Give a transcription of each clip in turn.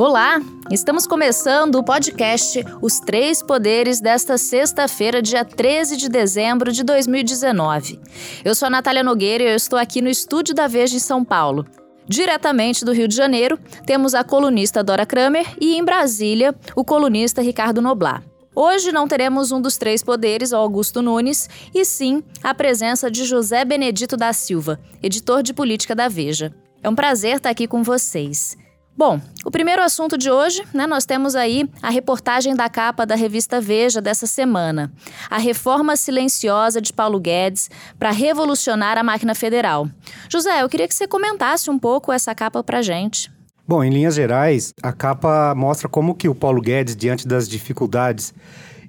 Olá, estamos começando o podcast Os Três Poderes desta sexta-feira, dia 13 de dezembro de 2019. Eu sou a Natália Nogueira e eu estou aqui no estúdio da Veja em São Paulo. Diretamente do Rio de Janeiro, temos a colunista Dora Kramer e em Brasília, o colunista Ricardo Noblar. Hoje não teremos um dos três poderes, Augusto Nunes, e sim a presença de José Benedito da Silva, editor de política da Veja. É um prazer estar aqui com vocês. Bom, o primeiro assunto de hoje, né, nós temos aí a reportagem da capa da revista Veja dessa semana. A reforma silenciosa de Paulo Guedes para revolucionar a máquina federal. José, eu queria que você comentasse um pouco essa capa para gente. Bom, em linhas gerais, a capa mostra como que o Paulo Guedes, diante das dificuldades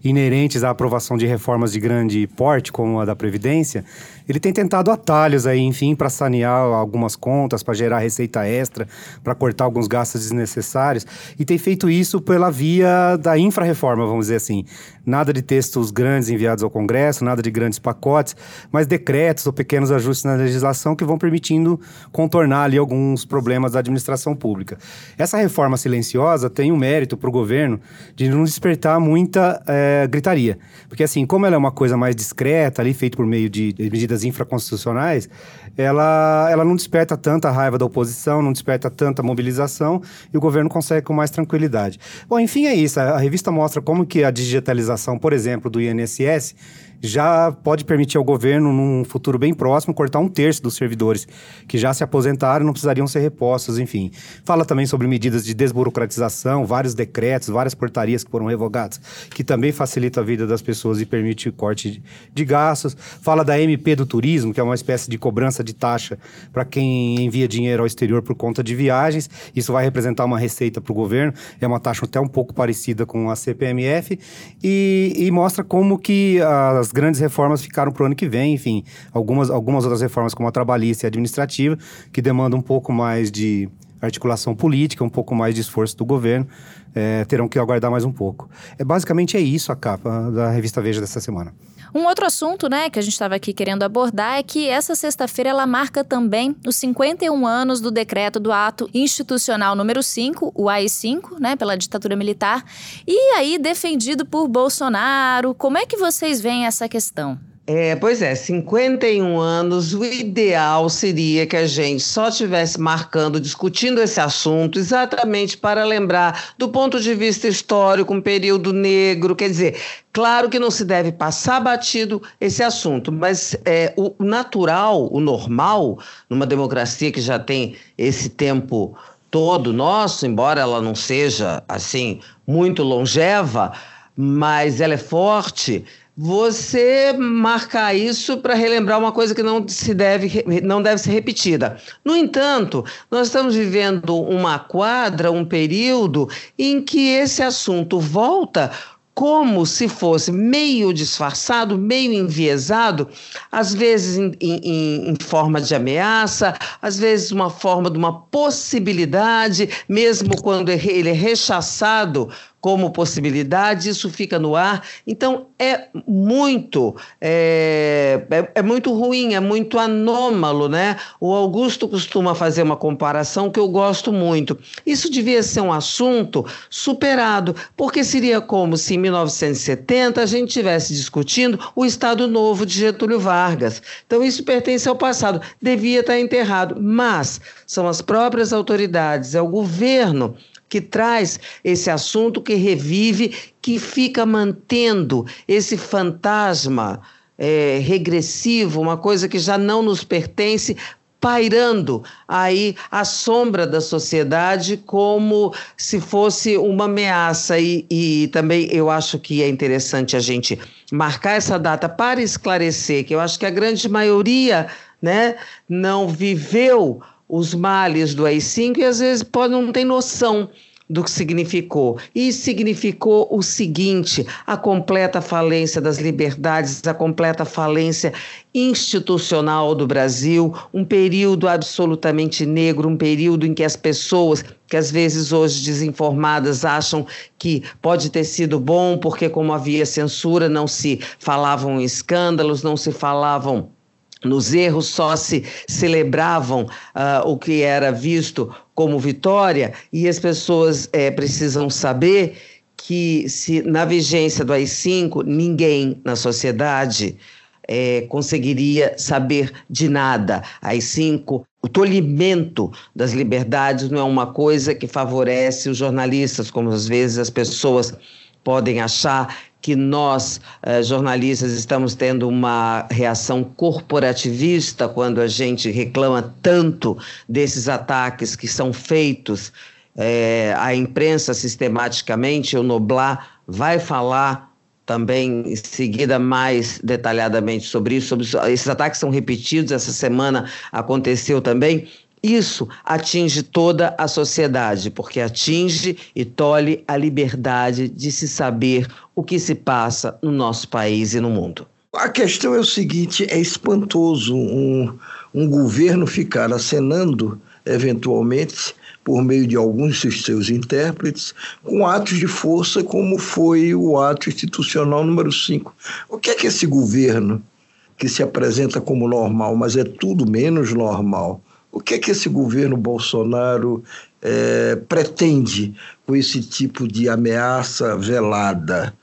inerentes à aprovação de reformas de grande porte, como a da Previdência, ele tem tentado atalhos aí, enfim, para sanear algumas contas, para gerar receita extra, para cortar alguns gastos desnecessários, e tem feito isso pela via da infra-reforma, vamos dizer assim. Nada de textos grandes enviados ao Congresso, nada de grandes pacotes, mas decretos ou pequenos ajustes na legislação que vão permitindo contornar ali alguns problemas da administração pública. Essa reforma silenciosa tem um mérito para o governo de não despertar muita é, gritaria. Porque, assim, como ela é uma coisa mais discreta, ali, feita por meio de medidas infraconstitucionais, ela, ela não desperta tanta raiva da oposição, não desperta tanta mobilização e o governo consegue com mais tranquilidade. Bom, enfim, é isso. A, a revista mostra como que a digitalização, por exemplo, do INSS já pode permitir ao governo, num futuro bem próximo, cortar um terço dos servidores que já se aposentaram e não precisariam ser repostos, enfim. Fala também sobre medidas de desburocratização, vários decretos, várias portarias que foram revogadas, que também facilita a vida das pessoas e permite o corte de gastos. Fala da MP do turismo, que é uma espécie de cobrança de taxa para quem envia dinheiro ao exterior por conta de viagens. Isso vai representar uma receita para o governo. É uma taxa até um pouco parecida com a CPMF e, e mostra como que as grandes reformas ficaram para o ano que vem, enfim, algumas, algumas outras reformas, como a trabalhista e a administrativa, que demandam um pouco mais de articulação política, um pouco mais de esforço do governo, é, terão que aguardar mais um pouco. É, basicamente é isso a capa da revista Veja dessa semana. Um outro assunto, né, que a gente estava aqui querendo abordar é que essa sexta-feira ela marca também os 51 anos do decreto do ato institucional número 5, o AI-5, né, pela ditadura militar, e aí defendido por Bolsonaro. Como é que vocês veem essa questão? É, pois é, 51 anos, o ideal seria que a gente só estivesse marcando, discutindo esse assunto, exatamente para lembrar do ponto de vista histórico, um período negro, quer dizer, claro que não se deve passar batido esse assunto, mas é, o natural, o normal, numa democracia que já tem esse tempo todo nosso, embora ela não seja, assim, muito longeva, mas ela é forte, você marcar isso para relembrar uma coisa que não se deve não deve ser repetida. No entanto, nós estamos vivendo uma quadra, um período em que esse assunto volta como se fosse meio disfarçado, meio enviesado, às vezes em, em, em, forma de ameaça, às vezes uma forma de uma possibilidade, mesmo quando ele é rechaçado como possibilidade, isso fica no ar. Então é muito é, é, é, muito ruim, é muito anômalo, né? O Augusto costuma fazer uma comparação que eu gosto muito. Isso devia ser um assunto superado, porque seria como se em 1970 a gente estivesse discutindo o Estado Novo de Getúlio Vargas. Então isso pertence ao passado, devia estar enterrado, mas são as próprias autoridades, é o governo que traz esse assunto, que revive, que fica mantendo esse fantasma é, regressivo, uma coisa que já não nos pertence, pairando aí a sombra da sociedade como se fosse uma ameaça. E, e, também eu acho que é interessante a gente marcar essa data para esclarecer que eu acho que a grande maioria né, não viveu os males do AI-5 e às vezes pode não ter noção do que significou. E significou o seguinte: a completa falência das liberdades, a completa falência institucional do Brasil, um período absolutamente negro, um período em que as pessoas, que às vezes hoje desinformadas, acham que pode ter sido bom, porque, como havia censura, não se falavam escândalos, não se falavam nos erros só se celebravam uh, o que era visto como vitória, e as pessoas é, precisam saber que, se na vigência do AI-5, ninguém na sociedade é, conseguiria saber de nada. AI-5, o tolimento das liberdades não é uma coisa que favorece os jornalistas, como às vezes as pessoas podem achar que nós, eh, jornalistas, estamos tendo uma reação corporativista quando a gente reclama tanto desses ataques que são feitos eh, à imprensa sistematicamente. O Noblar vai falar também em seguida mais detalhadamente sobre isso. Sobre, esses ataques são repetidos, essa semana aconteceu também. Isso atinge toda a sociedade, porque atinge e tolhe a liberdade de se saber o que se passa no nosso país e no mundo. A questão é o seguinte: é espantoso um, um governo ficar acenando, eventualmente, por meio de alguns de seus intérpretes, com atos de força, como foi o ato institucional número 5. O que é que esse governo, que se apresenta como normal, mas é tudo menos normal, o que é que esse governo Bolsonaro é, pretende com esse tipo de ameaça velada?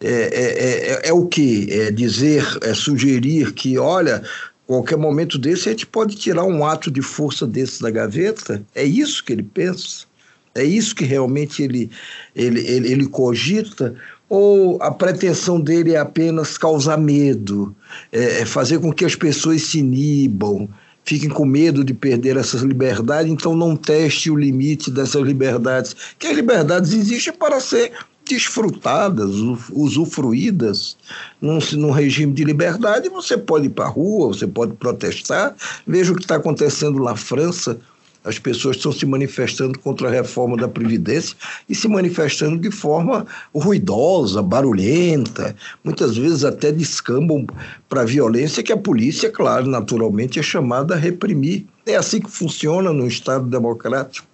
É, é, é, é o que? É dizer, é sugerir que, olha, qualquer momento desse a gente pode tirar um ato de força desse da gaveta? É isso que ele pensa? É isso que realmente ele, ele, ele, ele cogita? Ou a pretensão dele é apenas causar medo, é, é fazer com que as pessoas se inibam, fiquem com medo de perder essas liberdades, então não teste o limite dessas liberdades, que as liberdades existem para ser desfrutadas, usufruídas. Num, num regime de liberdade, você pode ir para a rua, você pode protestar. Veja o que está acontecendo na França, as pessoas estão se manifestando contra a reforma da Previdência e se manifestando de forma ruidosa, barulhenta, muitas vezes até descambam para a violência que a polícia, claro, naturalmente é chamada a reprimir. É assim que funciona no Estado democrático.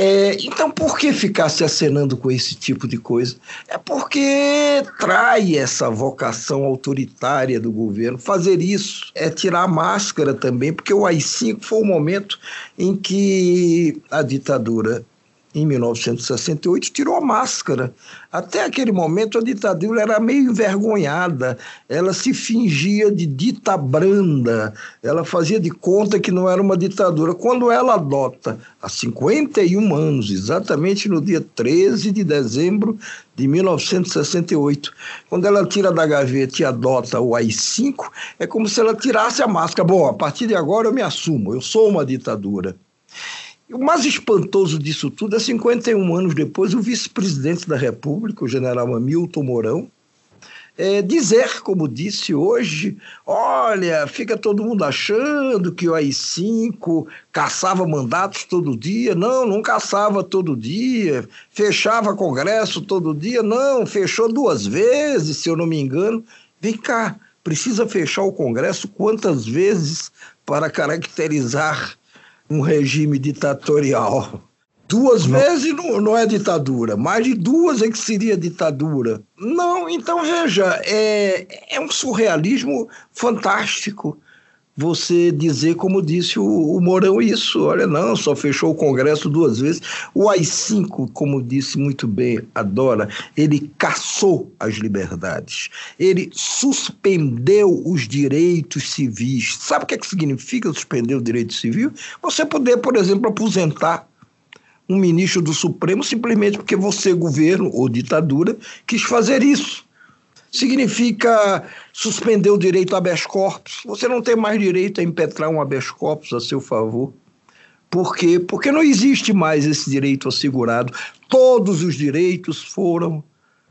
É, então, por que ficar se acenando com esse tipo de coisa? É porque trai essa vocação autoritária do governo. Fazer isso é tirar a máscara também, porque o AI-5 foi o momento em que a ditadura em 1968, tirou a máscara. Até aquele momento, a ditadura era meio envergonhada, ela se fingia de dita branda, ela fazia de conta que não era uma ditadura. Quando ela adota, há 51 anos, exatamente no dia 13 de dezembro de 1968, quando ela tira da gaveta e adota o AI-5, é como se ela tirasse a máscara. Bom, a partir de agora eu me assumo, eu sou uma ditadura. O mais espantoso disso tudo é 51 anos depois, o vice-presidente da República, o general Hamilton Mourão, é, dizer, como disse hoje, olha, fica todo mundo achando que o AI-5 caçava mandatos todo dia. Não, não caçava todo dia. Fechava congresso todo dia. Não, fechou duas vezes, se eu não me engano. Vem cá, precisa fechar o congresso quantas vezes para caracterizar um regime ditatorial. Duas não. vezes não, não, é ditadura, mais de duas é que seria ditadura. Não, então veja, é, é um surrealismo fantástico você dizer, como disse o, o Mourão, isso. Olha, não, só fechou o Congresso duas vezes. O AI-5, como disse muito bem a Dora, ele caçou as liberdades. Ele suspendeu os direitos civis. Sabe o que, é que significa suspender o direito civil? Você poder, por exemplo, aposentar um ministro do Supremo simplesmente porque você, governo ou ditadura, quis fazer isso significa suspender o direito a habeas corpus. Você não tem mais direito a impetrar um habeas corpus a seu favor. Por quê? Porque não existe mais esse direito assegurado. Todos os direitos foram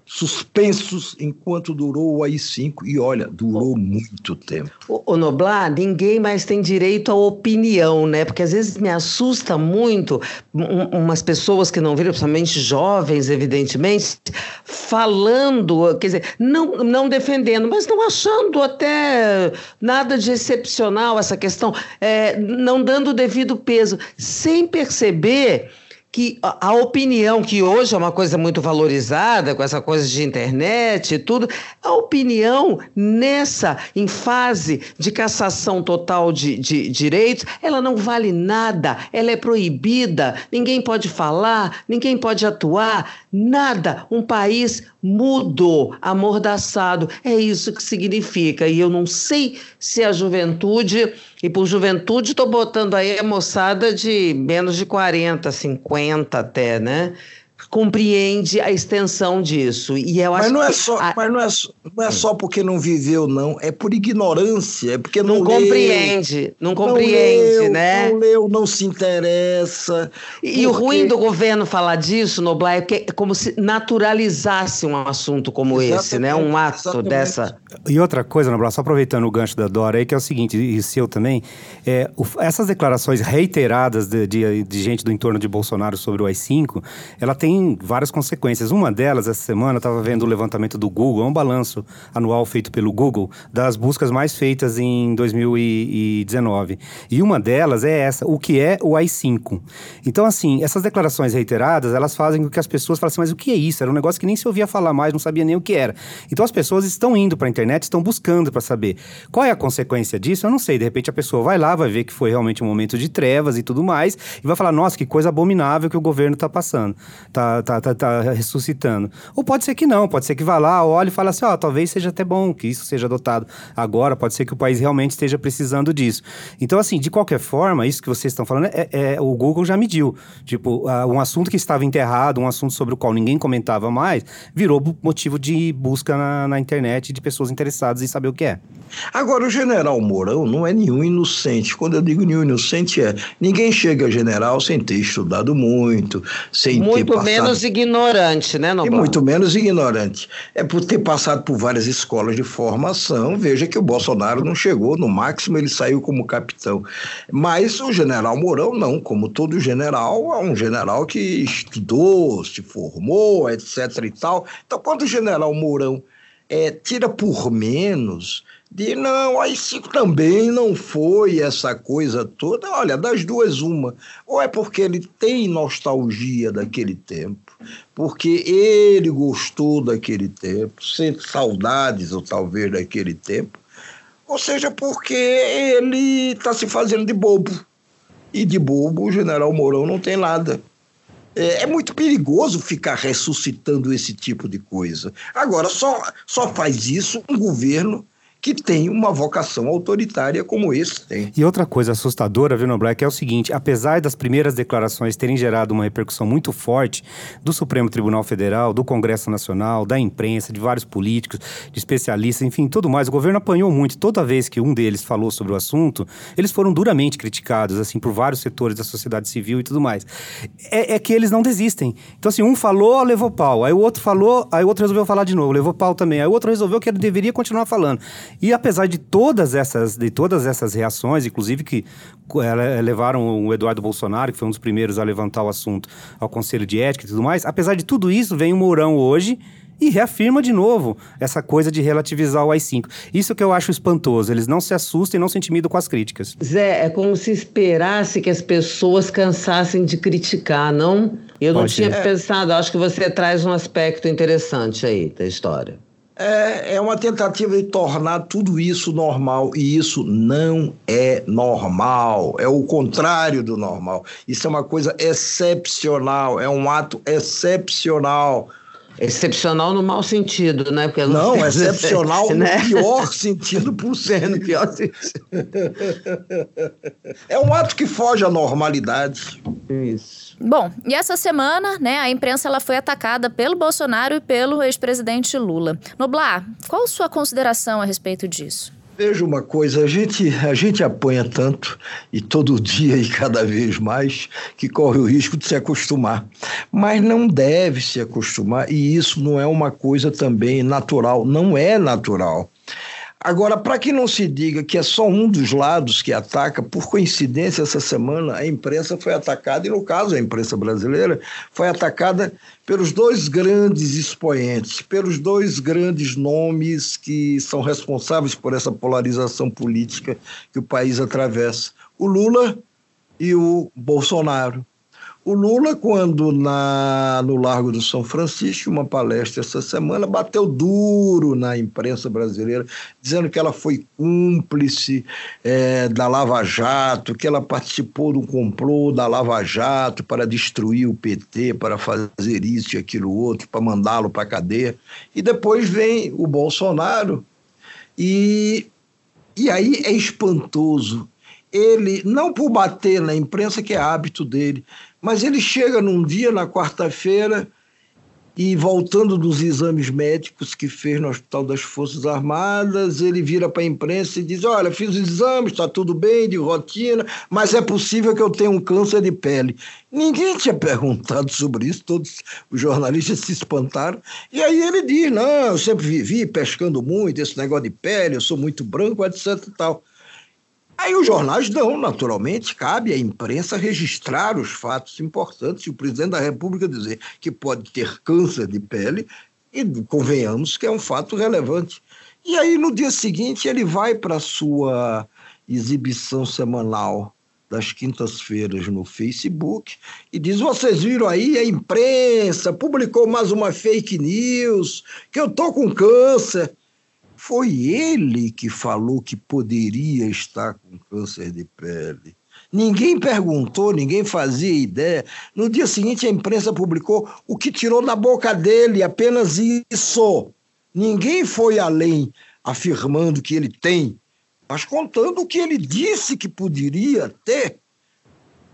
suspensos enquanto durou o AI-5. E olha, durou muito tempo. O, o Noblar, ninguém mais tem direito à opinião, né? Porque às vezes me assusta muito um, umas pessoas que não viram, principalmente jovens, evidentemente, falando, quer dizer, não, não defendendo, mas não achando até nada de excepcional essa questão, é, não dando o devido peso, sem perceber que a, opinião, que hoje é uma coisa muito valorizada, com essa coisa de internet e tudo, a opinião nessa, em fase de cassação total de, de direitos, ela não vale nada, ela é proibida, ninguém pode falar, ninguém pode atuar, nada. Um país mudo, amordaçado, é isso que significa. E eu não sei se a juventude e por juventude, estou botando aí a moçada de menos de 40, 50 até, né? Compreende a extensão disso. E eu mas não é só, a... mas não é, não é só porque não viveu, não. É por ignorância, é porque não, não compreende, não compreende, não leu, né? Não leu, não se interessa. E, porque... o ruim do governo falar disso, Noblar, é que é como se naturalizasse um assunto como Exatamente. esse, né? Um ato Exatamente. dessa. E outra coisa, Noblar, só aproveitando o gancho da Dora aí, que é o seguinte, e seu também, é, o, essas declarações reiteradas de, de, de gente do entorno de Bolsonaro sobre o AI-5, ela tem tem várias consequências. Uma delas, essa semana, eu estava vendo o levantamento do Google, é um balanço anual feito pelo Google das buscas mais feitas em 2019. E uma delas é essa, o que é o AI-5. Então, assim, essas declarações reiteradas, elas fazem com que as pessoas falem assim, mas o que é isso? Era um negócio que nem se ouvia falar mais, não sabia nem o que era. Então, as pessoas estão indo para a internet, estão buscando para saber. Qual é a consequência disso? Eu não sei. De repente, a pessoa vai lá, vai ver que foi realmente um momento de trevas e tudo mais, e vai falar, nossa, que coisa abominável que o governo está passando. Tá tá, tá, tá, ressuscitando. Ou pode ser que não, pode ser que vá lá, olhe e fale assim, ó, oh, talvez seja até bom que isso seja adotado agora, pode ser que o país realmente esteja precisando disso. Então, assim, de qualquer forma, isso que vocês estão falando, é, é o Google já mediu. Tipo, uh, um assunto que estava enterrado, um assunto sobre o qual ninguém comentava mais, virou motivo de busca na, na internet de pessoas interessadas em saber o que é. Agora, o general Mourão não é nenhum inocente. Quando eu digo nenhum inocente, é ninguém chega a general sem ter estudado muito, sem muito ter passado... menos ignorante, né, Noblar? E muito menos ignorante. É por ter passado por várias escolas de formação. Veja que o Bolsonaro não chegou, no máximo ele saiu como capitão. Mas o general Mourão não, como todo general, é um general que estudou, se formou, etc e tal. Então, quando o general Mourão é, tira por menos de não, aí cinco também não foi essa coisa toda. Olha, das duas, uma. Ou é porque ele tem nostalgia daquele tempo, porque ele gostou daquele tempo, sente saudades ou talvez daquele tempo, ou seja, porque ele está se fazendo de bobo. E de bobo o general Mourão não tem nada. É, é, muito perigoso ficar ressuscitando esse tipo de coisa. Agora, só, só faz isso um governo que tem uma vocação autoritária como esse tem. E outra coisa assustadora, viu, Noblar, que é o seguinte: apesar das primeiras declarações terem gerado uma repercussão muito forte do Supremo Tribunal Federal, do Congresso Nacional, da imprensa, de vários políticos, de especialistas, enfim, tudo mais, o governo apanhou muito. Toda vez que um deles falou sobre o assunto, eles foram duramente criticados, assim, por vários setores da sociedade civil e tudo mais. É, é que eles não desistem. Então, assim, um falou, levou pau. Aí o outro falou, aí o outro resolveu falar de novo, levou pau também. Aí o outro resolveu que ele deveria continuar falando. E apesar de todas essas, de todas essas reações, inclusive que é, levaram o Eduardo Bolsonaro, que foi um dos primeiros a levantar o assunto ao Conselho de Ética e tudo mais, apesar de tudo isso, vem o Mourão hoje e reafirma de novo essa coisa de relativizar o AI-5. Isso que eu acho espantoso. Eles não se assustam e não se intimidam com as críticas. Zé, é como se esperasse que as pessoas cansassem de criticar, não? Eu Pode não tinha ser. pensado. Acho que você traz um aspecto interessante aí da história é, é uma tentativa de tornar tudo isso normal e isso não é normal, é o contrário do normal. Isso é uma coisa excepcional, é um ato excepcional. Excepcional no mau sentido, né? Porque não, não excepcional né? no pior sentido possível. no pior sentido. é um ato que foge à normalidade. Isso. Bom, e essa semana, né, a imprensa ela foi atacada pelo Bolsonaro e pelo ex-presidente Lula. Noblar, qual a sua consideração a respeito disso? Veja uma coisa, a gente, a gente apanha tanto, e todo dia e cada vez mais, que corre o risco de se acostumar. Mas não deve se acostumar, e isso não é uma coisa também natural, não é natural. Agora, para que não se diga que é só um dos lados que ataca, por coincidência, essa semana a imprensa foi atacada, e no caso a imprensa brasileira, foi atacada pelos dois grandes expoentes, pelos dois grandes nomes que são responsáveis por essa polarização política que o país atravessa: o Lula e o Bolsonaro. O Lula, quando na, no Largo do São Francisco, uma palestra essa semana, bateu duro na imprensa brasileira, dizendo que ela foi cúmplice é, da Lava Jato, que ela participou do complô da Lava Jato para destruir o PT, para fazer isso e aquilo outro, para mandá-lo para a cadeia. E depois vem o Bolsonaro, e, e aí é espantoso ele, não por bater na imprensa, que é hábito dele, mas ele chega num dia, na quarta-feira, e voltando dos exames médicos que fez no Hospital das Forças Armadas, ele vira para a imprensa e diz: Olha, fiz os exames, está tudo bem, de rotina, mas é possível que eu tenha um câncer de pele. Ninguém tinha perguntado sobre isso, todos os jornalistas se espantaram. E aí ele diz: Não, eu sempre vivi pescando muito, esse negócio de pele, eu sou muito branco, etc e tal. Aí os jornais dão, naturalmente, cabe à imprensa registrar os fatos importantes e o presidente da República dizer que pode ter câncer de pele, e convenhamos que é um fato relevante. E aí, no dia seguinte, ele vai para a sua exibição semanal das quintas-feiras no Facebook e diz: Vocês viram aí, a imprensa publicou mais uma fake news, que eu tô com câncer. Foi ele que falou que poderia estar com câncer de pele. Ninguém perguntou, ninguém fazia ideia. No dia seguinte, a imprensa publicou o que tirou da boca dele, apenas isso. Ninguém foi além, afirmando que ele tem, mas contando o que ele disse que poderia ter.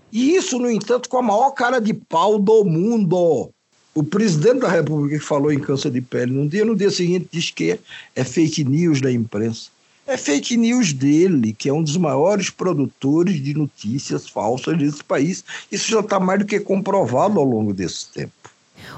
E isso, no entanto, com a maior cara de pau do mundo. O presidente da República que falou em câncer de pele num dia, no dia seguinte diz que é fake news da imprensa. É fake news dele, que é um dos maiores produtores de notícias falsas desse país. Isso já está mais do que comprovado ao longo desse tempo.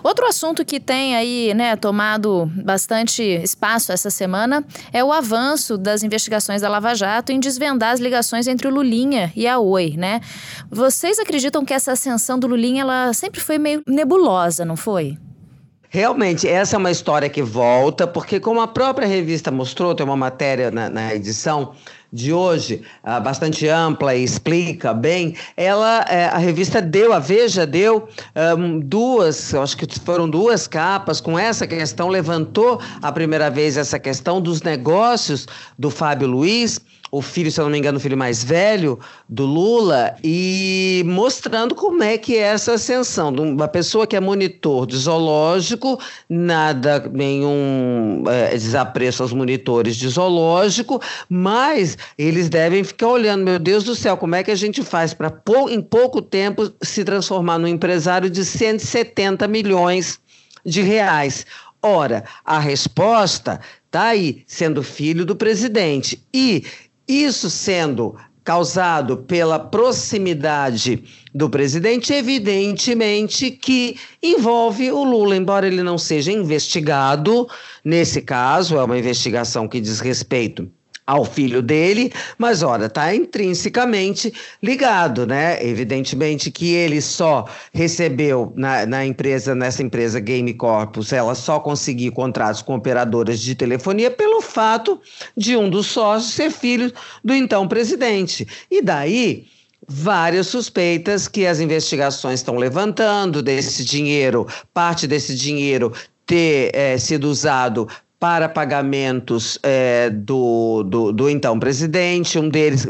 Outro assunto que tem aí, né, tomado bastante espaço essa semana é o avanço das investigações da Lava Jato em desvendar as ligações entre o Lulinha e a Oi, né? Vocês acreditam que essa ascensão do Lulinha ela sempre foi meio nebulosa, não foi? Realmente, essa é uma história que volta, porque como a própria revista mostrou, tem uma matéria na, na edição, de hoje, uh, bastante ampla e explica bem, ela, é, a revista deu, a Veja deu um, duas, acho que foram duas capas com essa questão, levantou a primeira vez essa questão dos negócios do Fábio Luiz o filho, se eu não me engano, o filho mais velho do Lula, e mostrando como é que é essa ascensão de uma pessoa que é monitor de zoológico, nada, nenhum é, desapreço aos monitores de zoológico, mas eles devem ficar olhando, meu Deus do céu, como é que a gente faz para em pouco tempo se transformar num empresário de 170 milhões de reais. Ora, a resposta está aí, sendo filho do presidente. E isso sendo causado pela proximidade do presidente, evidentemente que envolve o Lula, embora ele não seja investigado, nesse caso, é uma investigação que diz respeito ao filho dele, mas olha, está intrinsecamente ligado, né? Evidentemente que ele só recebeu na, na, empresa, nessa empresa Game Corpus, ela só conseguiu contratos com operadoras de telefonia pelo fato de um dos sócios ser filho do então presidente. E daí várias suspeitas que as investigações estão levantando desse dinheiro, parte desse dinheiro ter é, sido usado para pagamentos é, do, do, do, então presidente, um deles,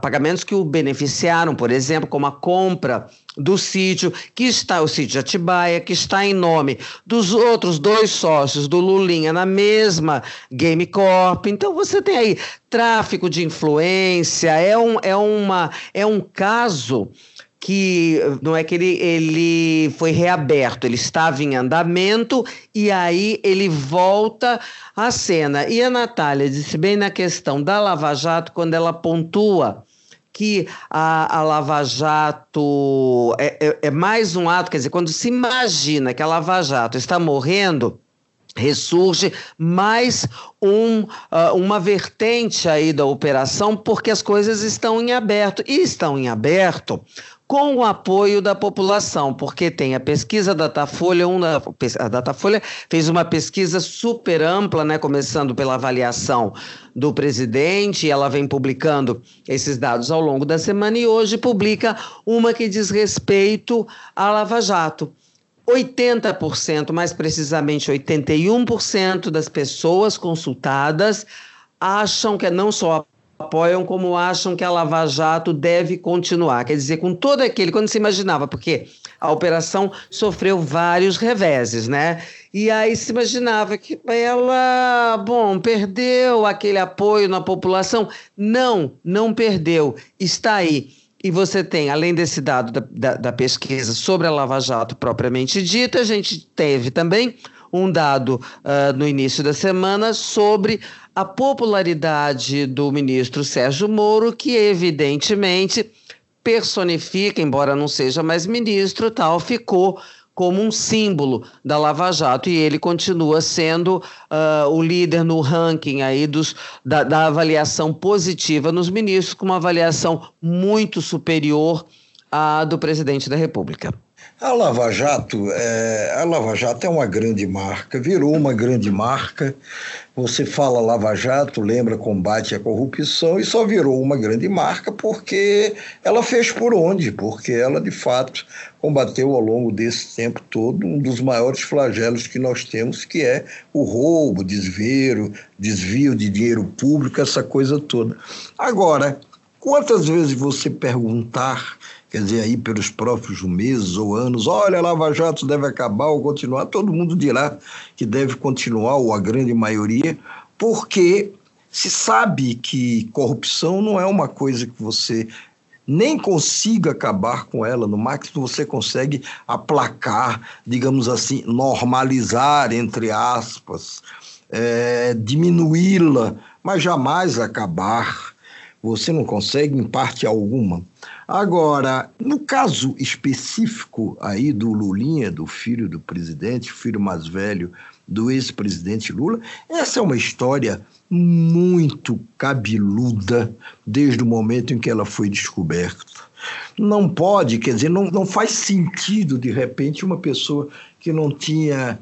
pagamentos que o beneficiaram, por exemplo, como a compra do sítio, que está o sítio de Atibaia, que está em nome dos outros dois sócios do Lulinha na mesma Game Corp. Então você tem aí tráfico de influência, é um, é uma, é um caso que não é que ele, ele foi reaberto, ele estava em andamento e aí ele volta à cena. E a Natália disse bem na questão da Lava Jato, quando ela pontua que a, a Lava Jato é, é, é mais um ato, quer dizer, quando se imagina que a Lava Jato está morrendo ressurge mais um, uh, uma vertente aí da operação, porque as coisas estão em aberto. E estão em aberto com o apoio da população, porque tem a pesquisa Datafolha, uma, a Datafolha fez uma pesquisa super ampla, né, começando pela avaliação do presidente, e ela vem publicando esses dados ao longo da semana e hoje publica uma que diz respeito à Lava Jato. 80%, mais precisamente 81% das pessoas consultadas acham que é não só apoiam como acham que a Lava Jato deve continuar. Quer dizer, com todo aquele, quando se imaginava, porque a operação sofreu vários reveses, né? E aí se imaginava que ela, bom, perdeu aquele apoio na população. Não, não perdeu. Está aí e você tem, além desse dado da, da, da, pesquisa sobre a Lava Jato propriamente dita, a gente teve também um dado uh, no início da semana sobre a popularidade do ministro Sérgio Moro, que evidentemente personifica, embora não seja mais ministro, tal, ficou como um símbolo da Lava Jato e ele continua sendo uh, o líder no ranking aí dos, da, da, avaliação positiva nos ministros, com uma avaliação muito superior à do presidente da República. A Lava Jato, é, a Lava Jato é uma grande marca, virou uma grande marca. Você fala Lava Jato, lembra combate à corrupção e só virou uma grande marca porque ela fez por onde? Porque ela de fato combateu ao longo desse tempo todo um dos maiores flagelos que nós temos, que é o roubo, desvio, desvio de dinheiro público, essa coisa toda. Agora, quantas vezes você perguntar quer dizer, aí pelos próprios meses ou anos, olha, Lava Jato deve acabar ou continuar, todo mundo dirá que deve continuar, ou a grande maioria, porque se sabe que corrupção não é uma coisa que você nem consiga acabar com ela, no máximo você consegue aplacar, digamos assim, normalizar, entre aspas, é, diminuí-la, mas jamais acabar. Você não consegue em parte alguma. Agora, no caso específico aí do Lulinha, do filho do presidente, filho mais velho do ex-presidente Lula, essa é uma história muito cabeluda desde o momento em que ela foi descoberta. Não pode, quer dizer, não, não faz sentido, de repente, uma pessoa que não tinha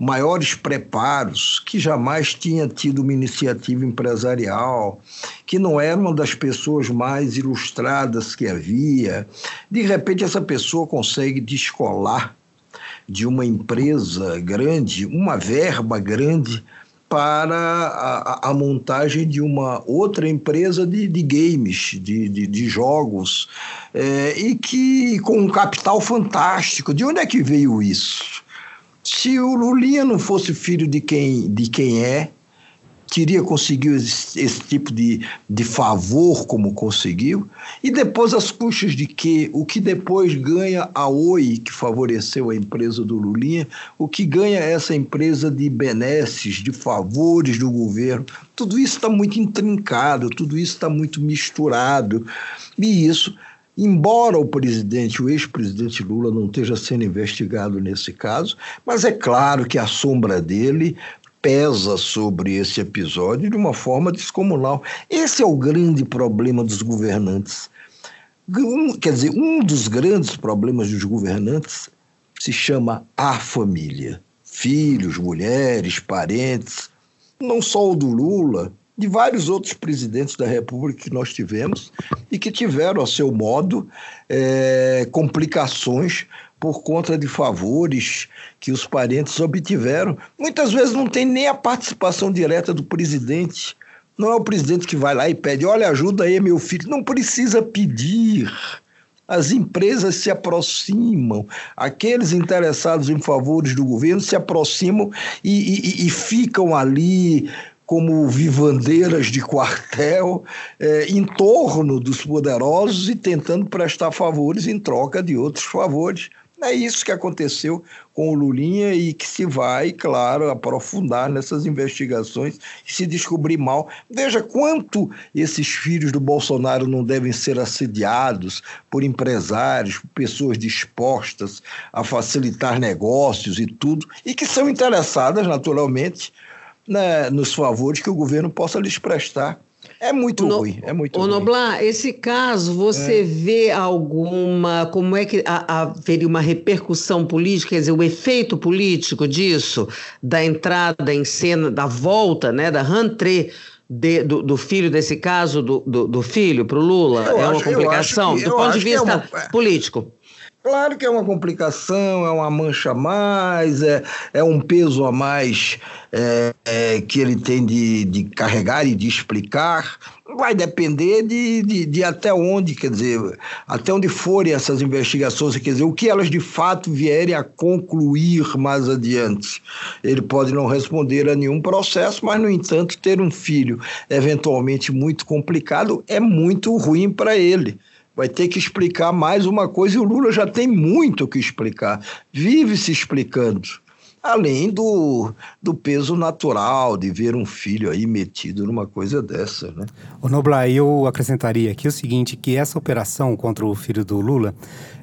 maiores preparos, que jamais tinha tido uma iniciativa empresarial, que não era uma das pessoas mais ilustradas que havia. De repente, essa pessoa consegue descolar de uma empresa grande, uma verba grande para a, a, montagem de uma outra empresa de, de games, de, de, de jogos, é, e que com um capital fantástico. De onde é que veio isso? Se o Lulinha não fosse filho de quem, de quem é, teria conseguido esse, esse, tipo de, de favor como conseguiu, e depois as custas de quê? O que depois ganha a Oi, que favoreceu a empresa do Lulinha, o que ganha essa empresa de benesses, de favores do governo, tudo isso está muito intrincado, tudo isso está muito misturado, e isso Embora o presidente, o ex-presidente Lula, não esteja sendo investigado nesse caso, mas é claro que a sombra dele pesa sobre esse episódio de uma forma descomunal. Esse é o grande problema dos governantes. Um, quer dizer, um dos grandes problemas dos governantes se chama a família. Filhos, mulheres, parentes. Não só o do Lula, de vários outros presidentes da República que nós tivemos e que tiveram, a seu modo, é, complicações por conta de favores que os parentes obtiveram. Muitas vezes não tem nem a participação direta do presidente. Não é o presidente que vai lá e pede: olha, ajuda aí, meu filho. Não precisa pedir. As empresas se aproximam, aqueles interessados em favores do governo se aproximam e, e, e ficam ali como vivandeiras de quartel é, em torno dos poderosos e tentando prestar favores em troca de outros favores. É isso que aconteceu com o Lulinha e que se vai, claro, aprofundar nessas investigações e se descobrir mal. Veja quanto esses filhos do Bolsonaro não devem ser assediados por empresários, por pessoas dispostas a facilitar negócios e tudo, e que são interessadas, naturalmente, né, nos favores que o governo possa lhes prestar. É muito no, ruim, é muito o ruim. Noblar, esse caso, você é. vê alguma, como é que haveria uma repercussão política, quer dizer, o efeito político disso, da entrada em cena, da volta, né, da rentrée de, do, do, filho desse caso, do, do, do filho para o Lula? Eu é uma complicação que, do ponto de é vista é uma... político? Claro que é uma complicação, é uma mancha a mais, é, é um peso a mais é, é, que ele tem de, de carregar e de explicar. Vai depender de, de, de, até onde, quer dizer, até onde forem essas investigações, quer dizer, o que elas de fato vierem a concluir mais adiante. Ele pode não responder a nenhum processo, mas, no entanto, ter um filho eventualmente muito complicado é muito ruim para ele vai ter que explicar mais uma coisa e o Lula já tem muito o que explicar, vive se explicando. Além do, do peso natural de ver um filho aí metido numa coisa dessa, né? O Noblar, eu acrescentaria aqui o seguinte, que essa operação contra o filho do Lula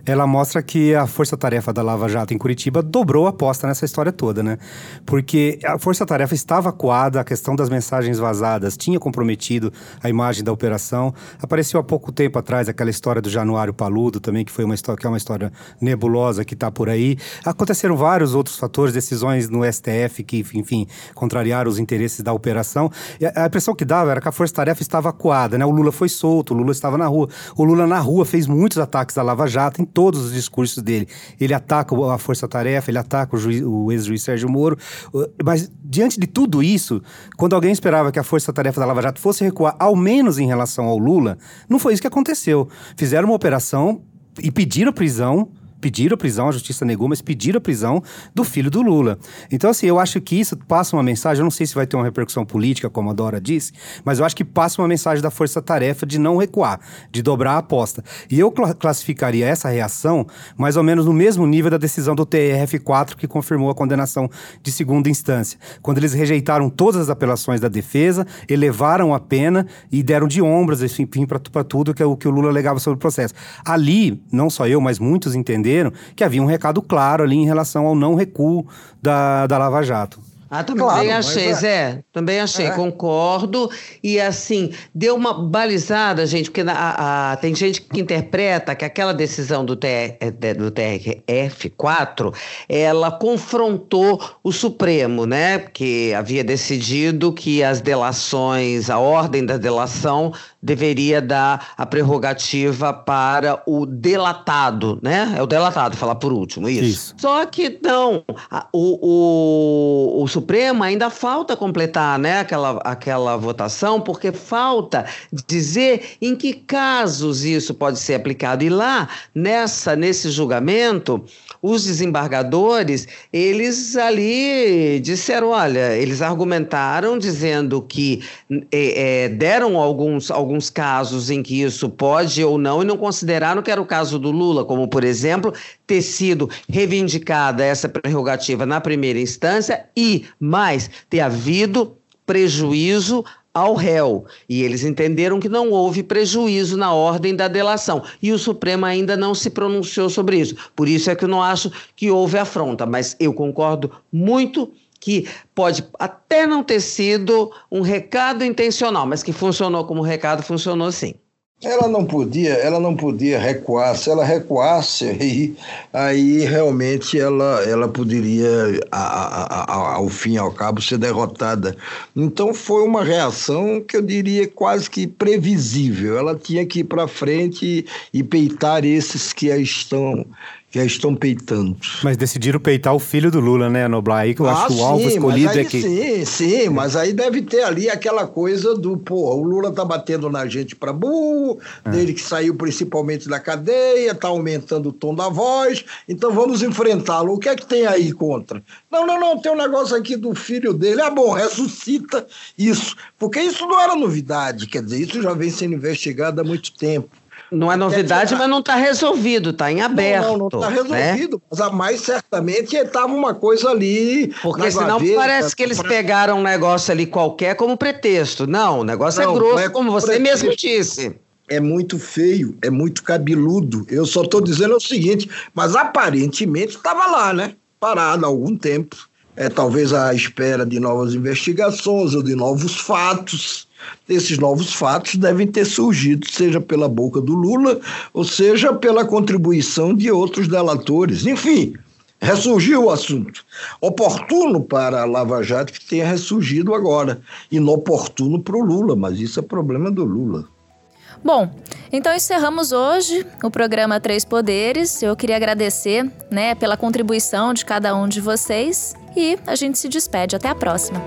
ela mostra que a força-tarefa da Lava Jato em Curitiba dobrou a aposta nessa história toda, né? Porque a força-tarefa estava coada, a questão das mensagens vazadas tinha comprometido a imagem da operação. Apareceu há pouco tempo atrás aquela história do Januário Paludo também, que foi uma história que é uma história nebulosa que está por aí. Aconteceram vários outros fatores, decisões no STF que, enfim, contrariaram os interesses da operação. E a impressão que dava era que a força-tarefa estava coada, né? O Lula foi solto, o Lula estava na rua. O Lula na rua fez muitos ataques à Lava Jato todos os discursos dele. Ele ataca a força-tarefa, ele ataca o, o ex-juiz Sérgio Moro. Mas, diante de tudo isso, quando alguém esperava que a força-tarefa da Lava Jato fosse recuar, ao menos em relação ao Lula, não foi isso que aconteceu. Fizeram uma operação e pediram prisão pediram a prisão, a justiça negou, mas pediram a prisão do filho do Lula. Então, assim, eu acho que isso passa uma mensagem, eu não sei se vai ter uma repercussão política, como a Dora disse, mas eu acho que passa uma mensagem da força-tarefa de não recuar, de dobrar a aposta. E eu classificaria essa reação mais ou menos no mesmo nível da decisão do TRF4, que confirmou a condenação de segunda instância. Quando eles rejeitaram todas as apelações da defesa, elevaram a pena e deram de ombros, enfim, para tudo que, é o que o Lula alegava sobre o processo. Ali, não só eu, mas muitos entenderam entenderam que havia um recado claro ali em relação ao não recuo da, da Lava Jato. Ah, também claro, achei, é. Zé. Também achei, é. concordo. E assim, deu uma balizada, gente, porque a, a, tem gente que interpreta que aquela decisão do, TR, do TRF4 ela confrontou o Supremo, né? Que havia decidido que as delações, a ordem da delação deveria dar a prerrogativa para o delatado, né? É o delatado, falar por último, isso. isso. Só que não, o, o, o Supremo ainda falta completar, né, aquela, aquela votação, porque falta dizer em que casos isso pode ser aplicado. E lá, nessa, nesse julgamento, os desembargadores, eles ali disseram, olha, eles argumentaram dizendo que é, é, deram alguns, alguns casos em que isso pode ou não e não consideraram que era o caso do Lula, como, por exemplo, ter sido reivindicada essa prerrogativa na primeira instância e, mais, ter havido prejuízo ao réu. E eles entenderam que não houve prejuízo na ordem da delação. E o Supremo ainda não se pronunciou sobre isso. Por isso é que eu não acho que houve afronta. Mas eu concordo muito que pode até não ter sido um recado intencional, mas que funcionou como recado, funcionou sim. Ela não podia, ela não podia recuar. Se ela recuasse, aí, aí realmente ela, ela poderia, a, a, a, ao fim e ao cabo, ser derrotada. Então foi uma reação que eu diria quase que previsível. Ela tinha que ir para frente e, e peitar esses que a estão já estão peitando. Mas decidiram peitar o filho do Lula, né, Noblar? Aí que eu ah, acho que o alvo escolhido aí, é que. Sim, sim, mas aí deve ter ali aquela coisa do, pô, o Lula tá batendo na gente pra burro, é. dele que saiu principalmente da cadeia, tá aumentando o tom da voz, então vamos enfrentá-lo. O que é que tem aí contra? Não, não, não, tem um negócio aqui do filho dele. Ah, bom, ressuscita isso. Porque isso não era novidade, quer dizer, isso já vem sendo investigado há muito tempo. Não é novidade, mas não está resolvido, está em aberto. Não, não está resolvido, né? mas a mais certamente estava uma coisa ali. Porque senão gaveta, parece que eles pra... pegaram um negócio ali qualquer como pretexto. Não, o negócio é não, é grosso, é como você pretexto. mesmo disse. É muito feio, é muito cabeludo. Eu só estou dizendo o seguinte, mas aparentemente estava lá, né? Parado há algum tempo. É talvez à espera de novas investigações ou de novos fatos esses novos fatos devem ter surgido, seja pela boca do Lula, ou seja pela contribuição de outros delatores. Enfim, ressurgiu o assunto. Oportuno para a Lava Jato que tenha ressurgido agora, inoportuno para o Lula, mas isso é problema do Lula. Bom, então encerramos hoje o programa Três Poderes. Eu queria agradecer, né, pela contribuição de cada um de vocês e a gente se despede. Até a próxima.